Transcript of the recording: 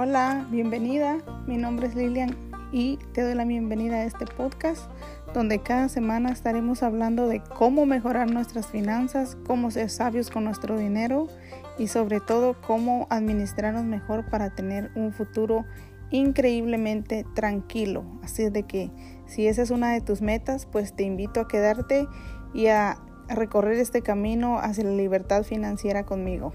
Hola, bienvenida. Mi nombre es Lilian y te doy la bienvenida a este podcast donde cada semana estaremos hablando de cómo mejorar nuestras finanzas, cómo ser sabios con nuestro dinero y sobre todo cómo administrarnos mejor para tener un futuro increíblemente tranquilo. Así de que si esa es una de tus metas, pues te invito a quedarte y a recorrer este camino hacia la libertad financiera conmigo.